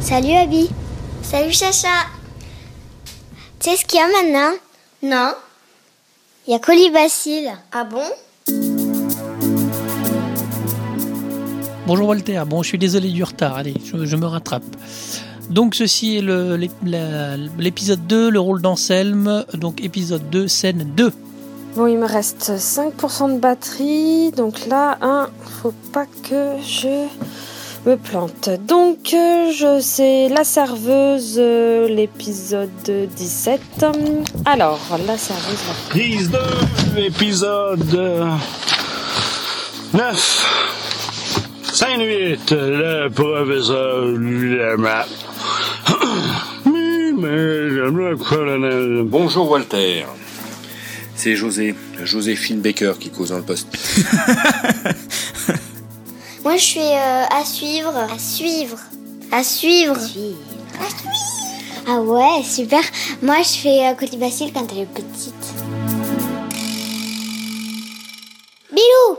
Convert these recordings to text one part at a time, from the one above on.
Salut Abby. Salut Chacha. Tu sais ce qu'il y a maintenant? Non. Il y a Colibacille. Ah bon? Bonjour Walter, bon je suis désolé du retard, allez, je, je me rattrape. Donc ceci est l'épisode 2, le rôle d'Anselme, donc épisode 2, scène 2. Bon, il me reste 5% de batterie, donc là, hein, faut pas que je me plante. Donc, euh, je sais la serveuse, euh, l'épisode 17. Alors, la serveuse, la Prise 2, épisode 9. 5-8, le professeur Lama. Mais, mais, le colonel. Bonjour Walter. C'est José, Joséphine Baker qui cause dans le poste. Moi je suis euh, à suivre. À suivre. À suivre. Ah ouais, super. Moi, je fais euh, Colibacille quand elle est petite. Bilou!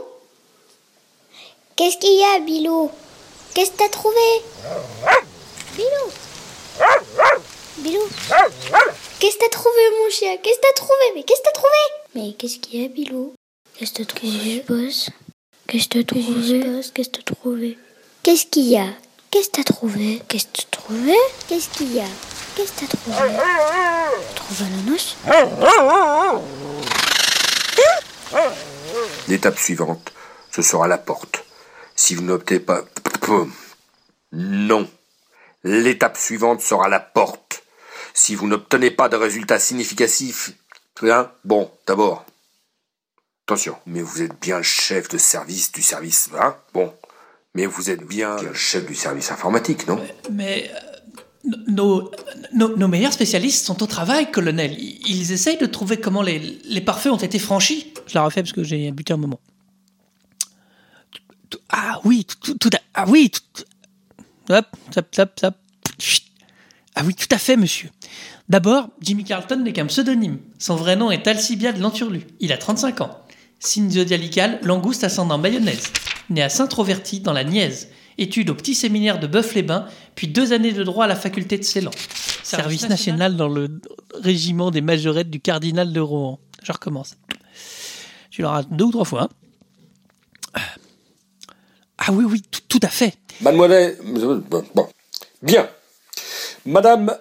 Qu'est-ce qu'il y a, Bilou? Qu'est-ce que t'as trouvé? Bilou! Bilou! Qu'est-ce que t'as trouvé, mon chien? Qu'est-ce que t'as trouvé? Mais qu'est-ce que t'as trouvé? Mais qu'est-ce qu'il y a, Bilou? Qu'est-ce que t'as trouvé? Qu'est-ce que t'as trouvé Qu'est-ce que t'as trouvé Qu'est-ce qu'il y a? Qu'est-ce que t'as trouvé? Qu'est-ce que t'as trouvé Qu'est-ce qu'il y a? Qu'est-ce que t'as trouvé? Trouvé L'étape suivante, ce sera la porte. Si vous n'optez pas... Non. L'étape suivante sera la porte. Si vous n'obtenez pas de résultats significatifs... Hein Bon, d'abord. Attention, mais vous êtes bien chef de service du service, hein? Bon. Mais vous êtes bien chef du service informatique, non? Mais euh, nos, nos, nos meilleurs spécialistes sont au travail, colonel. Ils, ils essayent de trouver comment les, les parfaits ont été franchis. Je la refais parce que j'ai buté un moment. Ah oui, tout, tout à, ah oui, tout- hop, hop, hop, hop. Chut. Ah oui, tout à fait, monsieur. D'abord, Jimmy Carlton n'est qu'un pseudonyme. Son vrai nom est Alcibiade Lanturlu. Il a 35 ans. Signe zodiacal, langouste ascendant mayonnaise. Né à Saint-Troverty, dans la Nièze. Études au petit séminaire de Boeuf-les-Bains, puis deux années de droit à la faculté de Ceylan. Service national dans le régiment des majorettes du cardinal de Rohan. Je recommence. Tu l'auras deux ou trois fois. hein. Ah oui, oui, tout, tout à fait. Mademoiselle... Bon. Bien. Madame...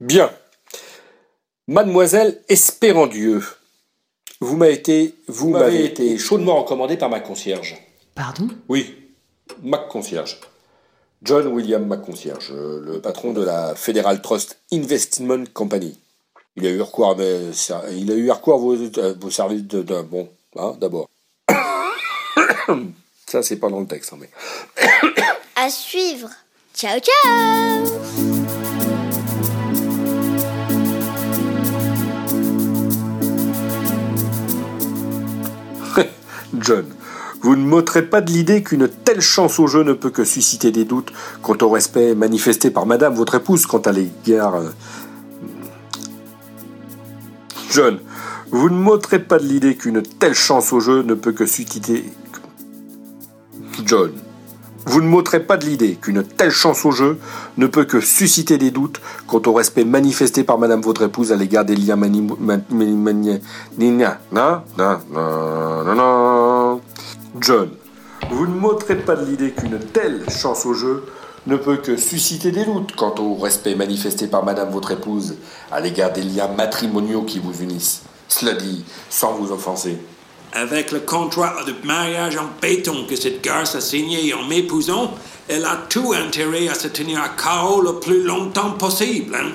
Bien. Mademoiselle Espérandieu, vous m'avez été, vous m'avez été chaudement recommandé par ma concierge. Pardon? Oui, ma concierge. John William McConcierge, euh, le patron de la Federal Trust Investment Company. Il a eu recours à, mes ser- il a eu recours à vos, à vos services de, de- bon, hein, d'abord. Ça, c'est pas dans le texte, hein, mais. À suivre. Ciao ciao. John, vous ne m'ôterez pas de l'idée qu'une telle chance au jeu ne peut que susciter des doutes quant au respect manifesté par madame, votre épouse, quant à l'égard. euh, John, vous ne m'ôterez pas de l'idée qu'une telle chance au jeu ne peut que susciter. John, vous ne m'ôterez pas de l'idée qu'une telle chance au jeu ne peut que susciter des doutes quant au respect manifesté par madame votre épouse à l'égard des liens mani... man- mani- mani- John, vous ne m'ôterez pas de l'idée qu'une telle chance au jeu ne peut que susciter des doutes quant au respect manifesté par madame votre épouse à l'égard des liens matrimoniaux qui vous unissent. Cela dit, sans vous offenser. Avec le contrat de mariage en béton que cette garce a signé en m'épousant, elle a tout intérêt à se tenir à carreau le plus longtemps possible. Hein?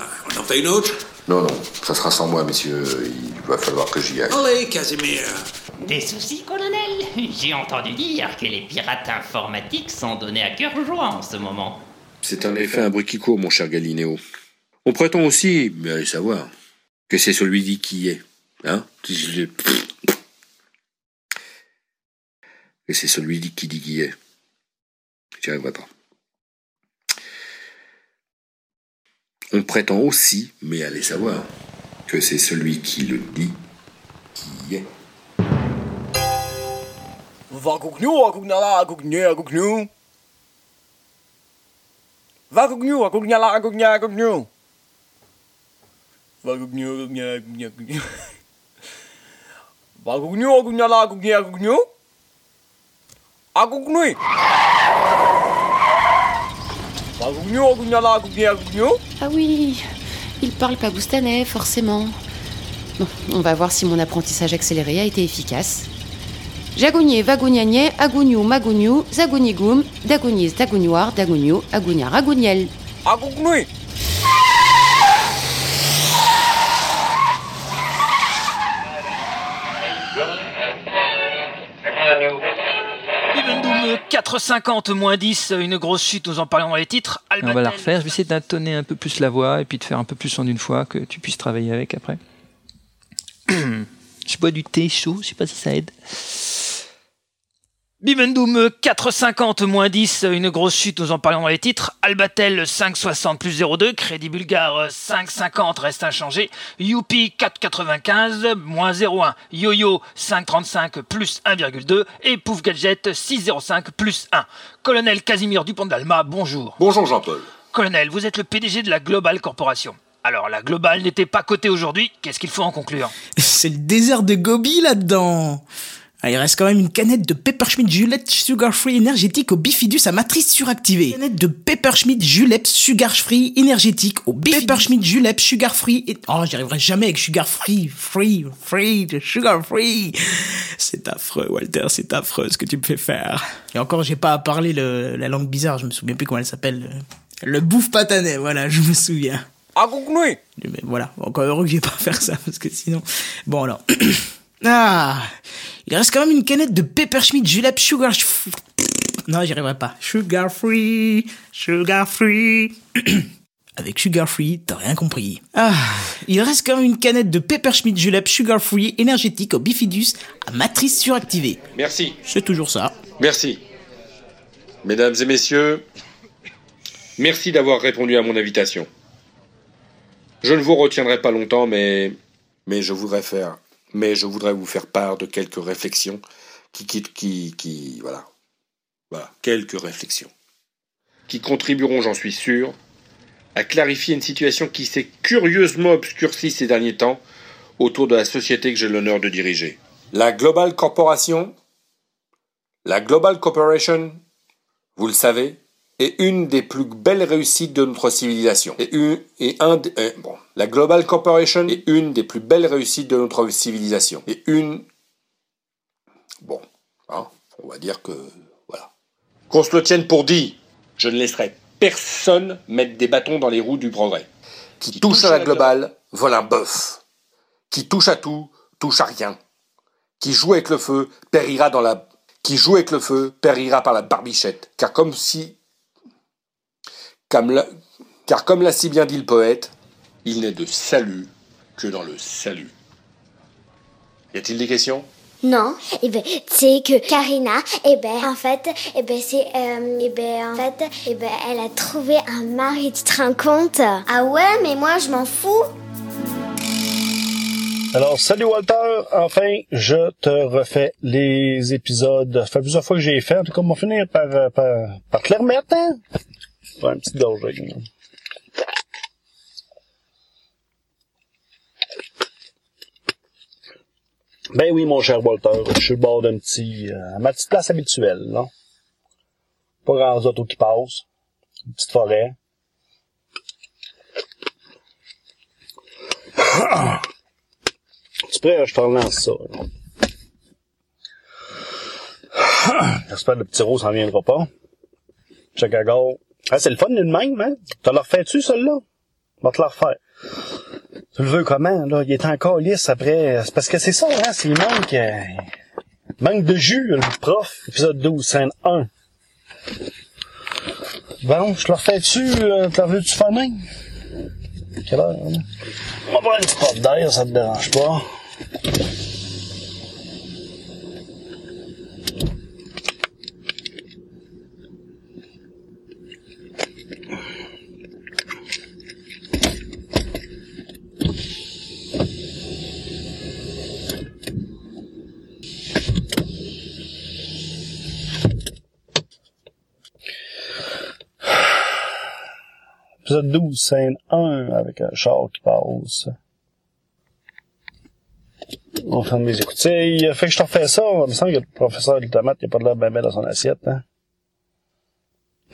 Ah, On en fait une autre? Non, non, ça sera sans moi, messieurs. Il va falloir que j'y aille. Allez, Casimir. Des soucis, colonel J'ai entendu dire que les pirates informatiques sont donnés à cœur joie en ce moment. C'est en effet un bruit qui court, mon cher Galinéo. On prétend aussi, mais allez savoir, que c'est celui dit qui est. Hein? Que c'est celui dit qui dit qui est. J'y arriverai pas. On prétend aussi, mais allez savoir, que c'est celui qui le dit qui est. Agugnya, agugnu. Agugnui. Vagugnu, agugnala, agugnya, agugnu. Ah oui, il parle pagoustanais, forcément. Bon, on va voir si mon apprentissage accéléré a été efficace. Jagounier, vagouniagné, agougnou, magougnou, zagounigoum, dagounis, dagougnoir, dagougnou, agougnard, agouniel. Agugnui. Bibendoum 4,50 moins 10, une grosse chute, nous en parlions dans les titres. On va la refaire. Je vais essayer d'intonner un peu plus la voix et puis de faire un peu plus en une fois que tu puisses travailler avec après. Je bois du thé chaud, je sais pas si ça aide. Bibendoum 4,50 moins 10, une grosse chute, nous en parlions dans les titres. Albatel 5,60 plus 0,2, Crédit Bulgare 5,50 reste inchangé. Youpi 4,95 moins 0,1, Yo-Yo 5,35 plus 1,2 et Pouf Gadget 6,05 plus 1. Colonel Casimir Dupont d'Alma, bonjour. Bonjour Jean-Paul. Colonel, vous êtes le PDG de la Global Corporation. Alors, la Global n'était pas cotée aujourd'hui, qu'est-ce qu'il faut en conclure? C'est le désert de Gobi là-dedans. Ah, il reste quand même une canette de Pepperschmidt Julep Sugar Free énergétique au bifidus à matrice suractivée. Canette de Pepperschmidt Julep Sugar Free énergétique au bifidus. Pepperschmidt Julep Sugar Free. Et... Oh, j'y arriverai jamais avec Sugar Free, Free, Free, Sugar Free. C'est affreux, Walter, c'est affreux ce que tu me fais faire. Et encore, j'ai pas à parler le, la langue bizarre, je me souviens plus comment elle s'appelle. Le, bouffe patanet, voilà, je me souviens. Agugnui. Mais voilà, encore heureux que j'ai pas à faire ça, parce que sinon... Bon alors... ah Il reste quand même une canette de Pepperschmidt Julep Sugar... Non, j'y arriverai pas. Sugar free, sugar free... Avec Sugar Free, t'as rien compris. Ah, il reste quand même une canette de Pepperschmidt Julep Sugar Free énergétique au bifidus à matrice suractivée. Merci. C'est toujours ça. Merci. Mesdames et messieurs, merci d'avoir répondu à mon invitation. Je ne vous retiendrai pas longtemps, mais, mais je voudrais faire, mais je voudrais vous faire part de quelques réflexions qui, qui, qui, qui voilà, voilà, quelques réflexions. Qui contribueront, j'en suis sûr, à clarifier une situation qui s'est curieusement obscurcie ces derniers temps autour de la société que j'ai l'honneur de diriger. La Global Corporation, la Global Corporation, vous le savez, est une des plus belles réussites de notre civilisation. Et, une, et un euh, bon, la Global Corporation est une des plus belles réussites de notre civilisation. Et une, bon, hein, on va dire que, voilà. Qu'on se le tienne pour dit, je ne laisserai personne mettre des bâtons dans les roues du progrès. Qui touche à la globale, vole un bœuf. Qui touche à tout, touche à rien. Qui joue avec le feu, périra dans la... Qui joue avec le feu, périra par la barbichette. Car comme si... Comme la- Car comme l'a si bien dit le poète, il n'est de salut que dans le salut. Y a-t-il des questions? Non, et ben c'est que Karina, et ben en fait, et ben c'est, euh, et ben en fait, et ben elle a trouvé un mari, tu te rends compte? Ah ouais, mais moi je m'en fous. Alors, salut Walter, enfin, je te refais les épisodes. Ça fait plusieurs fois que j'ai fait. En tout cas, on va finir par, euh, par, par te les remettre, hein? Faire une petite gorgée. là. Ben oui, mon cher Walter, je suis le bord d'un petit... euh, ma petite place habituelle, là. Pas grand autos qui passent. Une petite forêt. Tu prêt? Je te relance ça. J'espère que le petit rose s'en viendra pas. Check à gare. Ah, c'est le fun d'une même, hein? T'as le refait-tu, celui-là? Va te le refaire. Tu le veux comment, là? Il est encore lisse après. Parce que c'est ça, hein? C'est il manque, euh, manque de jus, le prof. Épisode 12, scène 1. Bon, je te le refais-tu, euh, t'as de même? Quelle heure, hein? On va prendre une petite d'air, ça te dérange pas. Épisode 12, scène 1, avec un char qui passe. On ferme mes écoutilles. Fait que je te refais ça. Il me semble que le professeur de tomate, a pas de l'air bien dans son assiette, hein.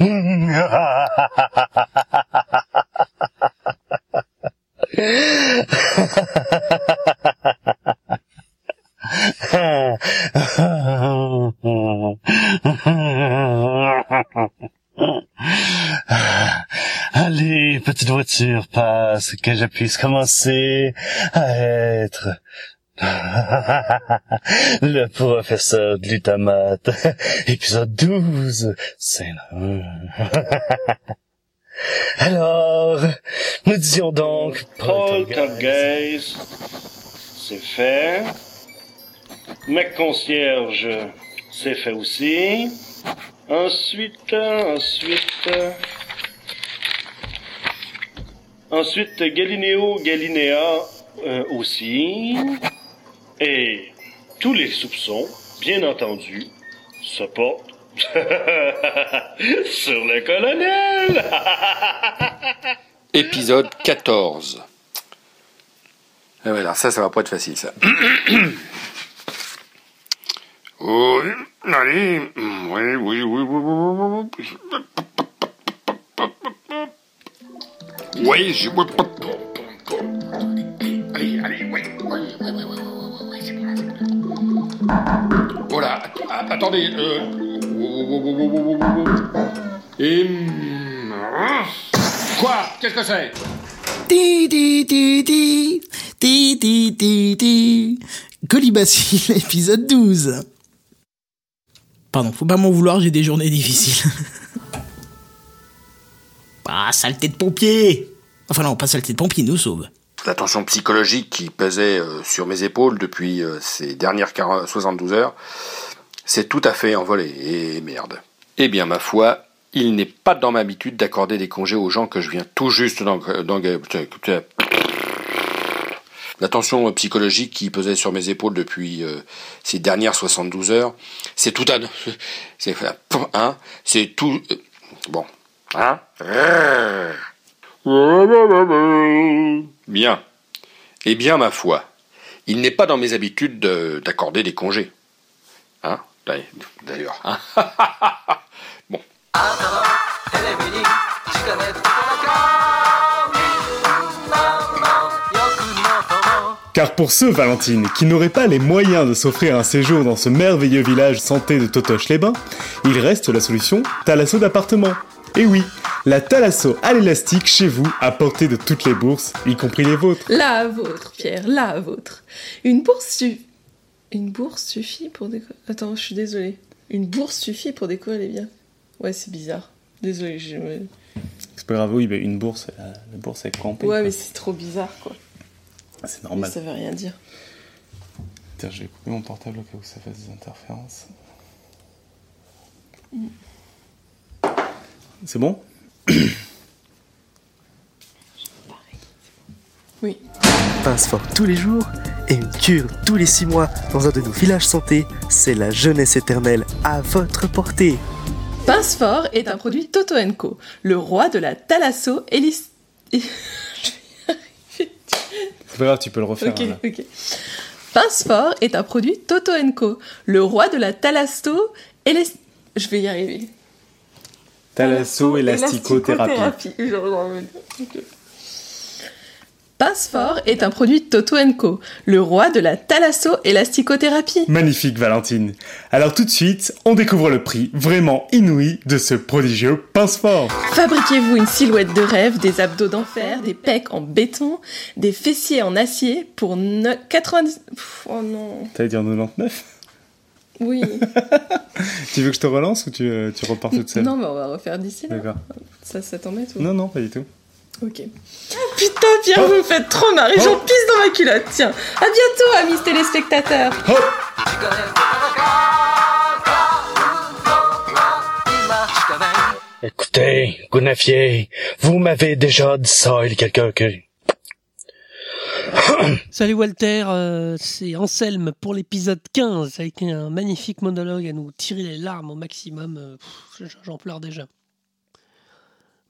Allez, petite voiture, passe, que je puisse commencer à être le professeur de l'utamate, épisode 12, scène 1. Alors, nous disions donc Poltergeist, c'est fait. Mec concierge, c'est fait aussi. Ensuite, ensuite... Ensuite, Galileo Galiléa euh, aussi. Et tous les soupçons, bien entendu, se portent sur le colonel. Épisode 14. Ah ouais, alors ça, ça va pas être facile, ça. allez, oui, oui, oui, oui, oui, oui. Oui, je... Allez, allez, oui, oui, oui, oui, Voilà, attendez, euh... Et... Quoi? Qu'est-ce que c'est? Ti ti ti ti ti ti ti ti. Colibacille, épisode 12. Pardon, faut pas m'en vouloir, j'ai des journées difficiles. ah, saleté de pompier Enfin non, pas saleté de pompier, nous sauve. La tension psychologique qui pesait euh, sur mes épaules depuis euh, ces dernières 40 72 heures s'est tout à fait envolée. Et merde. Eh bien, ma foi, il n'est pas dans ma habitude d'accorder des congés aux gens que je viens tout juste d'engager. La tension psychologique qui pesait sur mes épaules depuis euh, ces dernières 72 heures, c'est tout un... C'est hein, c'est tout... euh, bon. Hein? Bien. Eh bien, ma foi, il n'est pas dans mes habitudes de- d'accorder des congés. Hein D'ailleurs. hein. bon. Car pour ceux, Valentine, qui n'auraient pas les moyens de s'offrir un séjour dans ce merveilleux village santé de Totoche-les-Bains, il reste la solution Thalasso d'appartement. Et oui, la Thalasso à l'élastique chez vous, à portée de toutes les bourses, y compris les vôtres. La vôtre, Pierre, la vôtre. Une bourse suffit. Une bourse suffit pour décorer. Attends, je suis désolée. Une bourse suffit pour décorer les biens. Ouais, c'est bizarre. Désolée, je. C'est pas grave, oui, mais une bourse, la, la bourse est campée. Ouais, quoi. mais c'est trop bizarre, quoi. C'est normal. Ça veut rien dire. Tiens, je vais couper mon portable au cas où ça fasse des interférences. C'est bon? Oui. Pince fort tous les jours et une cure tous les six mois dans un de nos villages santé, c'est la jeunesse éternelle à votre portée. Pince Fort est un produit Toto Co, le roi de la thalasso hélis... C'est pas grave, tu peux le refaire. Ok, hein, ok. Pince Fort est un produit Toto Co, le roi de la thalasso hélis... Je vais y arriver. Thalasso élasticothérapie. Élasticothérapie, genre, ok. Pince Fort est un produit Toto Co, le roi de la thalasso-élasticothérapie. Magnifique, Valentine. Alors tout de suite, on découvre le prix vraiment inouï de ce prodigieux pince-fort. Fabriquez-vous une silhouette de rêve, des abdos d'enfer, des pecs en béton, des fessiers en acier pour ne- 90... Pff, oh non. T'allais dire 99 Oui. Tu veux que je te relance ou tu, euh, tu repars toute seule non, mais on va refaire d'ici là. D'accord. Ça, ça t'embête ou Non, non, pas du tout. Ok. Putain, Pierre, vous me faites trop marrer. J'en pisse dans ma culotte. Tiens. À bientôt, amis téléspectateurs. Écoutez, Gounafier, vous m'avez déjà dit ça, il y a quelqu'un qui... Salut Walter, euh, c'est Anselme pour l'épisode 15 avec un magnifique monologue à nous tirer les larmes au maximum. euh, J'en pleure déjà.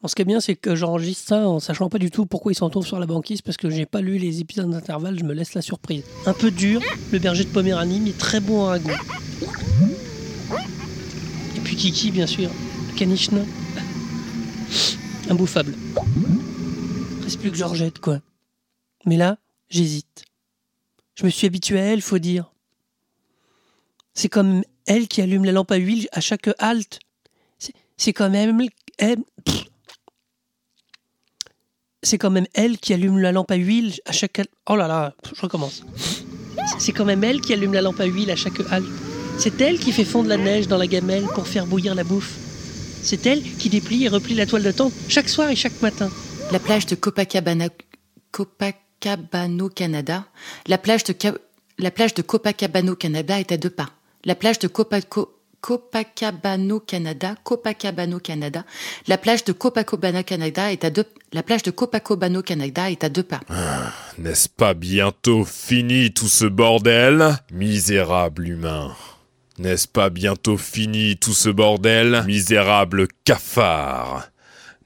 Bon, ce qui est bien, c'est que j'enregistre ça en sachant pas du tout pourquoi ils s'en trouvent sur la banquise, parce que j'ai pas lu les épisodes d'intervalle, je me laisse la surprise. Un peu dur, le berger de Poméranie, mais très bon à goût. Et puis Kiki, bien sûr, le. Imbouffable. Reste plus que Georgette, quoi. Mais là, j'hésite. Je me suis habitué à elle, faut dire. C'est comme elle qui allume la lampe à huile à chaque halte. C'est- quand même elle. C'est quand même elle qui allume la lampe à huile à chaque. Oh là là, je recommence. C'est quand même elle qui allume la lampe à huile à chaque halte. C'est elle qui fait fondre la neige dans la gamelle pour faire bouillir la bouffe. C'est elle qui déplie et replie la toile de tente chaque soir et chaque matin. La plage de Copacabana, Copacabana au Canada. La plage de, la plage de Copacabana au Canada est à deux pas. La plage de Copaco- Copacabana au Canada, Copacabana au Canada. La plage de Copacabana Canada est à deux, la plage de Copacabana au Canada est à deux pas. N'est-ce pas bientôt fini tout ce bordel? Misérable humain. N'est-ce pas bientôt fini tout ce bordel? Misérable cafard.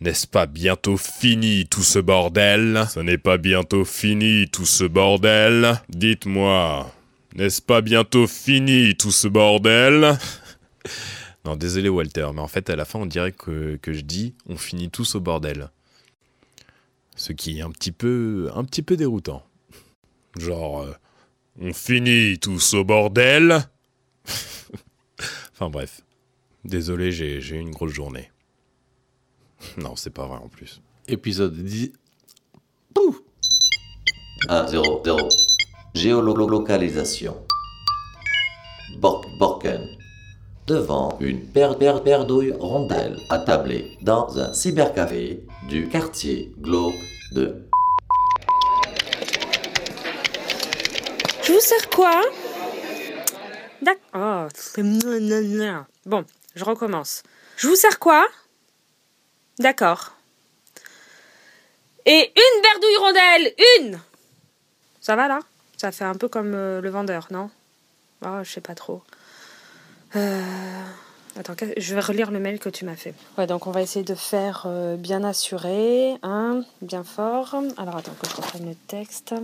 N'est-ce pas bientôt fini tout ce bordel? Ce n'est pas bientôt fini tout ce bordel Dites-moi, n'est-ce pas bientôt fini tout ce bordel? Non, désolé Walter, mais en fait à la fin on dirait que, que je dis on finit tous au bordel. Ce qui est un petit peu, un petit peu déroutant. Genre, euh, on finit tous au bordel? Enfin bref. Désolé, j'ai j'ai eu une grosse journée. Non, c'est pas vrai en plus. Épisode 10. 1, 0, 0. Géolocalisation. Bork, Borken. Devant une paire, paire, perdouille rondelle attablée dans un cybercafé du quartier glauque de Je vous sers quoi? D'accord. Oh, c'est- bon, je recommence. Je vous sers quoi? D'accord. Et une berdouille rondelle Une Ça va là? Ça fait un peu comme euh, le vendeur, non? Oh, je sais pas trop. Euh, Attends, je vais relire le mail que tu m'as fait. Ouais, donc on va essayer de faire euh, bien assuré, hein, bien fort. Alors attends que je reprenne le texte.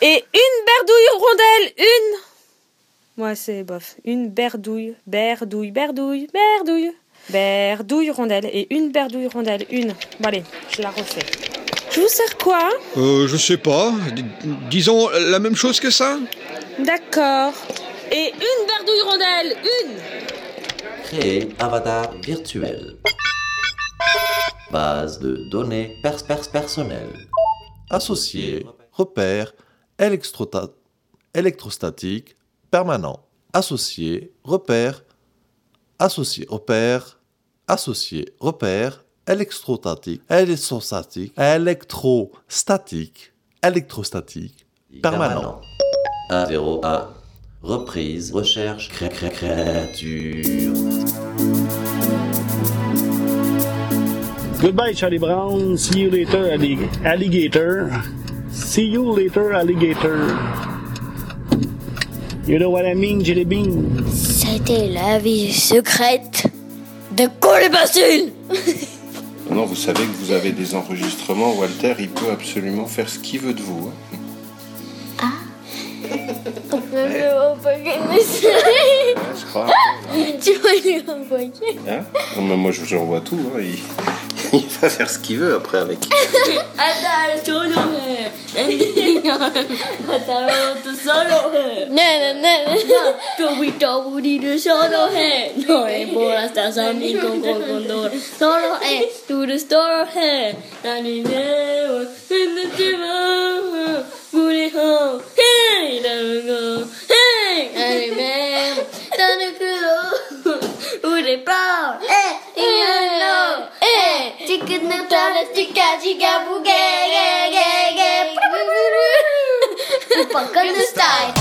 Et une berdouille rondelle, une Ouais, c'est bof. Une berdouille, berdouille, berdouille, berdouille. Berdouille rondelle et une berdouille rondelle, une. Bon allez, je la refais. Je vous sers quoi? Euh, je sais pas. D- disons la même chose que ça? D'accord. Et une berdouille rondelle, une créer avatar virtuel. Base de données pers pers personnelles. Associé, repère, électrota- électrostatique, permanent. Associé, repère, associé, repère, associé, repère, électrostatique, électrostatique, électrostatique, électrostatique, permanent. 1, 0, 1. Reprise, recherche, cré cré créature. Goodbye, Charlie Brown. See you later, allig- alligator. See you later, alligator. You know what I mean, Jelly Bean? C'était la vie secrète de Colbasule Non, vous savez que vous avez des enregistrements. Walter, il peut absolument faire ce qu'il veut de vous. hein. Je crois. Tu vas lui envoyer. Hein? Non, mais moi, je vous envoie tout. hein. Il... il va faire ce qu'il veut après avec. chica chica boogie ge ge ge Fuck on the style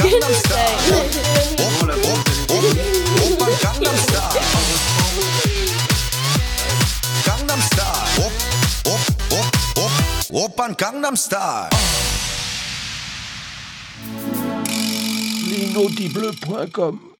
Gangnam Gangnam Style. Op, op, op, op. Oppan Gangnam Style. L'inaudible.com